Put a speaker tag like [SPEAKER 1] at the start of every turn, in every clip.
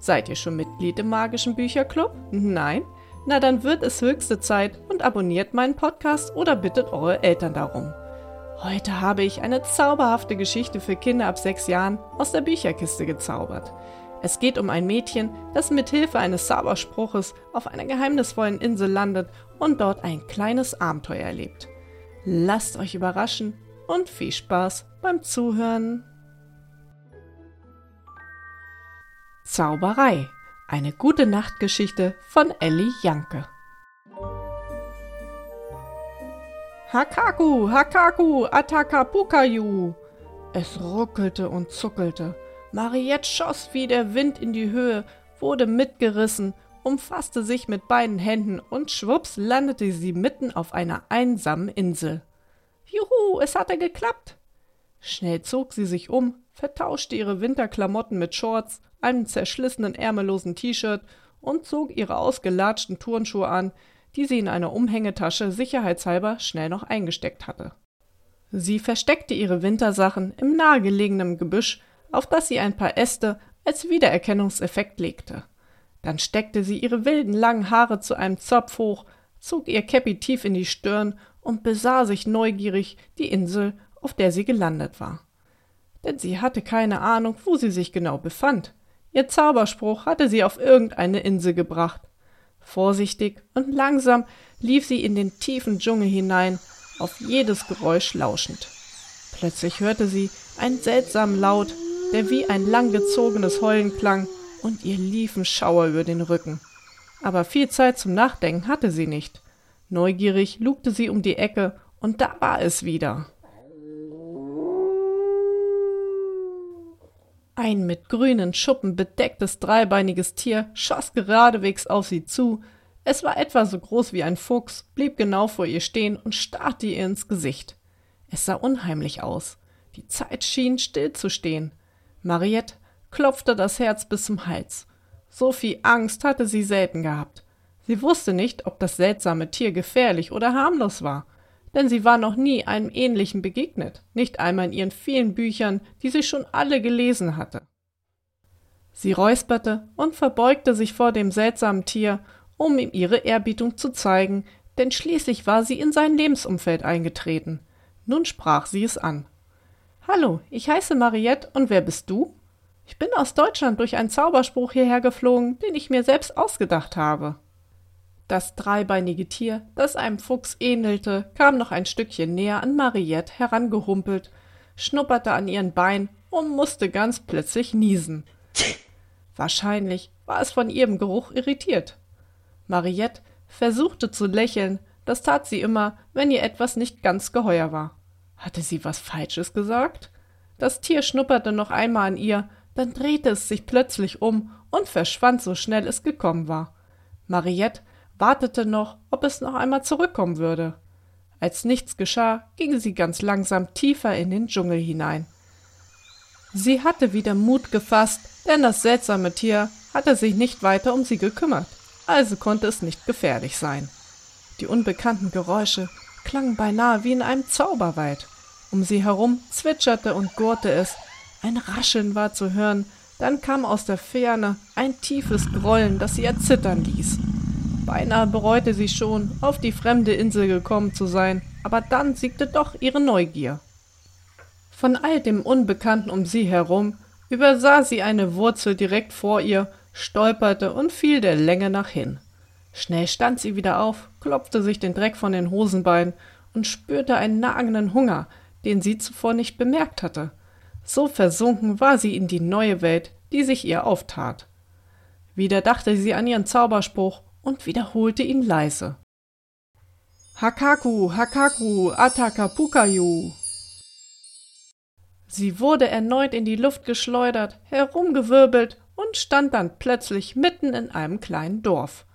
[SPEAKER 1] Seid ihr schon Mitglied im magischen Bücherclub? Nein? Na dann wird es höchste Zeit und abonniert meinen Podcast oder bittet eure Eltern darum. Heute habe ich eine zauberhafte Geschichte für Kinder ab sechs Jahren aus der Bücherkiste gezaubert. Es geht um ein Mädchen, das mit Hilfe eines Zauberspruches auf einer geheimnisvollen Insel landet und dort ein kleines Abenteuer erlebt. Lasst euch überraschen und viel Spaß beim Zuhören. Zauberei. Eine gute Nachtgeschichte von Ellie Janke. Hakaku, Hakaku, Atakapukayu. Es ruckelte und zuckelte. Mariette schoss wie der Wind in die Höhe, wurde mitgerissen, umfasste sich mit beiden Händen und schwupps landete sie mitten auf einer einsamen Insel. Juhu, es hatte geklappt. Schnell zog sie sich um, vertauschte ihre Winterklamotten mit Shorts, einem zerschlissenen ärmellosen T-Shirt und zog ihre ausgelatschten Turnschuhe an, die sie in einer Umhängetasche sicherheitshalber schnell noch eingesteckt hatte. Sie versteckte ihre Wintersachen im nahegelegenen Gebüsch, auf das sie ein paar Äste als Wiedererkennungseffekt legte. Dann steckte sie ihre wilden langen Haare zu einem Zopf hoch, zog ihr Käppi tief in die Stirn und besah sich neugierig die Insel, auf der sie gelandet war. Denn sie hatte keine Ahnung, wo sie sich genau befand. Ihr Zauberspruch hatte sie auf irgendeine Insel gebracht. Vorsichtig und langsam lief sie in den tiefen Dschungel hinein, auf jedes Geräusch lauschend. Plötzlich hörte sie einen seltsamen Laut, der wie ein langgezogenes Heulen klang, und ihr liefen Schauer über den Rücken. Aber viel Zeit zum Nachdenken hatte sie nicht. Neugierig lugte sie um die Ecke, und da war es wieder. Ein mit grünen Schuppen bedecktes dreibeiniges Tier schoss geradewegs auf sie zu. Es war etwa so groß wie ein Fuchs, blieb genau vor ihr stehen und starrte ihr ins Gesicht. Es sah unheimlich aus. Die Zeit schien stillzustehen. Mariette klopfte das Herz bis zum Hals. So viel Angst hatte sie selten gehabt. Sie wusste nicht, ob das seltsame Tier gefährlich oder harmlos war, denn sie war noch nie einem ähnlichen begegnet, nicht einmal in ihren vielen Büchern, die sie schon alle gelesen hatte. Sie räusperte und verbeugte sich vor dem seltsamen Tier, um ihm ihre Ehrbietung zu zeigen, denn schließlich war sie in sein Lebensumfeld eingetreten. Nun sprach sie es an. Hallo, ich heiße Mariette und wer bist du? Ich bin aus Deutschland durch einen Zauberspruch hierher geflogen, den ich mir selbst ausgedacht habe. Das dreibeinige Tier, das einem Fuchs ähnelte, kam noch ein Stückchen näher an Mariette herangehumpelt, schnupperte an ihren Bein und musste ganz plötzlich niesen. Wahrscheinlich war es von ihrem Geruch irritiert. Mariette versuchte zu lächeln, das tat sie immer, wenn ihr etwas nicht ganz geheuer war. Hatte sie was Falsches gesagt? Das Tier schnupperte noch einmal an ihr, dann drehte es sich plötzlich um und verschwand so schnell es gekommen war. Mariette wartete noch, ob es noch einmal zurückkommen würde. Als nichts geschah, ging sie ganz langsam tiefer in den Dschungel hinein. Sie hatte wieder Mut gefasst, denn das seltsame Tier hatte sich nicht weiter um sie gekümmert, also konnte es nicht gefährlich sein. Die unbekannten Geräusche klangen beinahe wie in einem Zauberwald. Um sie herum zwitscherte und gurrte es, ein Rascheln war zu hören, dann kam aus der Ferne ein tiefes Grollen, das sie erzittern ließ. Beinahe bereute sie schon, auf die fremde Insel gekommen zu sein, aber dann siegte doch ihre Neugier. Von all dem Unbekannten um sie herum übersah sie eine Wurzel direkt vor ihr, stolperte und fiel der Länge nach hin. Schnell stand sie wieder auf, klopfte sich den Dreck von den Hosenbeinen und spürte einen nagenden Hunger, den sie zuvor nicht bemerkt hatte. So versunken war sie in die neue Welt, die sich ihr auftat. Wieder dachte sie an ihren Zauberspruch und wiederholte ihn leise. Hakaku, Hakaku, Atakapukayu. Sie wurde erneut in die Luft geschleudert, herumgewirbelt und stand dann plötzlich mitten in einem kleinen Dorf.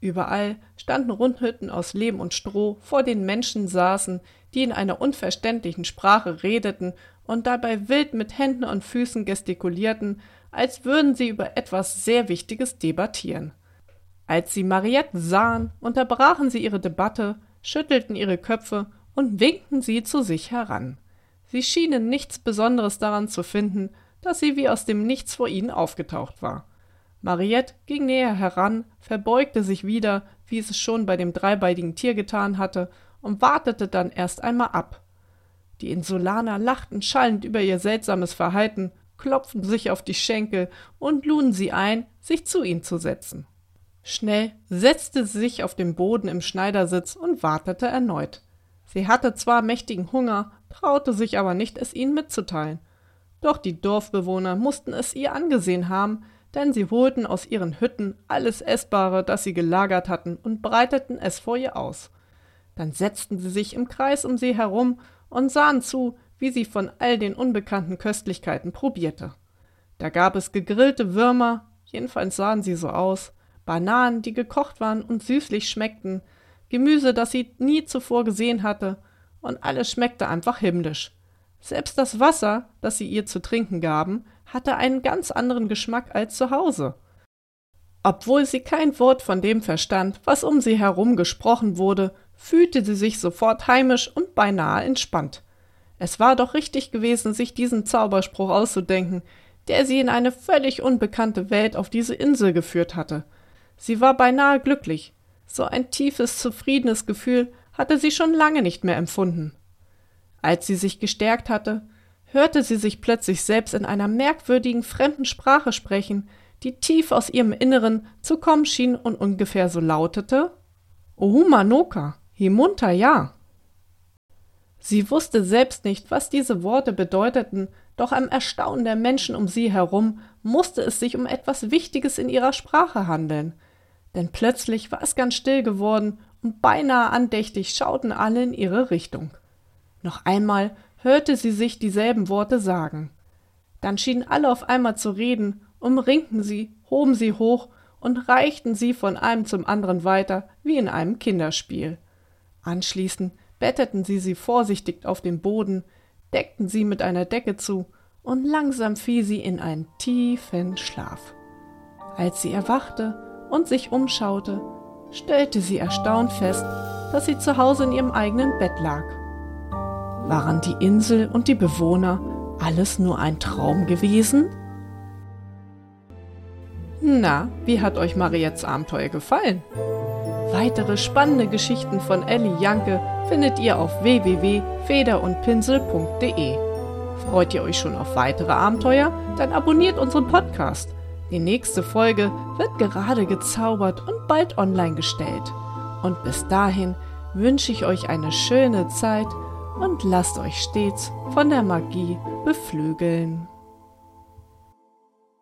[SPEAKER 1] Überall standen Rundhütten aus Lehm und Stroh, vor denen Menschen saßen, die in einer unverständlichen Sprache redeten und dabei wild mit Händen und Füßen gestikulierten, als würden sie über etwas sehr Wichtiges debattieren. Als sie Mariette sahen, unterbrachen sie ihre Debatte, schüttelten ihre Köpfe und winkten sie zu sich heran. Sie schienen nichts Besonderes daran zu finden, dass sie wie aus dem Nichts vor ihnen aufgetaucht war. Mariette ging näher heran, verbeugte sich wieder, wie es schon bei dem dreibeinigen Tier getan hatte, und wartete dann erst einmal ab. Die Insulaner lachten schallend über ihr seltsames Verhalten, klopften sich auf die Schenkel und luden sie ein, sich zu ihnen zu setzen. Schnell setzte sie sich auf den Boden im Schneidersitz und wartete erneut. Sie hatte zwar mächtigen Hunger, traute sich aber nicht, es ihnen mitzuteilen. Doch die Dorfbewohner mussten es ihr angesehen haben, denn sie holten aus ihren Hütten alles Essbare, das sie gelagert hatten, und breiteten es vor ihr aus. Dann setzten sie sich im Kreis um sie herum und sahen zu, wie sie von all den unbekannten Köstlichkeiten probierte. Da gab es gegrillte Würmer, jedenfalls sahen sie so aus, Bananen, die gekocht waren und süßlich schmeckten, Gemüse, das sie nie zuvor gesehen hatte, und alles schmeckte einfach himmlisch. Selbst das Wasser, das sie ihr zu trinken gaben, hatte einen ganz anderen Geschmack als zu Hause. Obwohl sie kein Wort von dem verstand, was um sie herum gesprochen wurde, fühlte sie sich sofort heimisch und beinahe entspannt. Es war doch richtig gewesen, sich diesen Zauberspruch auszudenken, der sie in eine völlig unbekannte Welt auf diese Insel geführt hatte. Sie war beinahe glücklich. So ein tiefes, zufriedenes Gefühl hatte sie schon lange nicht mehr empfunden. Als sie sich gestärkt hatte, hörte sie sich plötzlich selbst in einer merkwürdigen fremden Sprache sprechen, die tief aus ihrem Inneren zu kommen schien und ungefähr so lautete Ohumanoka, himunta ja. Sie wusste selbst nicht, was diese Worte bedeuteten, doch am Erstaunen der Menschen um sie herum musste es sich um etwas Wichtiges in ihrer Sprache handeln. Denn plötzlich war es ganz still geworden und beinahe andächtig schauten alle in ihre Richtung. Noch einmal hörte sie sich dieselben Worte sagen. Dann schienen alle auf einmal zu reden, umringten sie, hoben sie hoch und reichten sie von einem zum anderen weiter, wie in einem Kinderspiel. Anschließend betteten sie sie vorsichtig auf den Boden, deckten sie mit einer Decke zu, und langsam fiel sie in einen tiefen Schlaf. Als sie erwachte und sich umschaute, stellte sie erstaunt fest, dass sie zu Hause in ihrem eigenen Bett lag. Waren die Insel und die Bewohner alles nur ein Traum gewesen? Na, wie hat euch Mariettes Abenteuer gefallen? Weitere spannende Geschichten von Ellie Janke findet ihr auf www.federundpinsel.de. Freut ihr euch schon auf weitere Abenteuer? Dann abonniert unseren Podcast. Die nächste Folge wird gerade gezaubert und bald online gestellt. Und bis dahin wünsche ich euch eine schöne Zeit und lasst euch stets von der Magie beflügeln.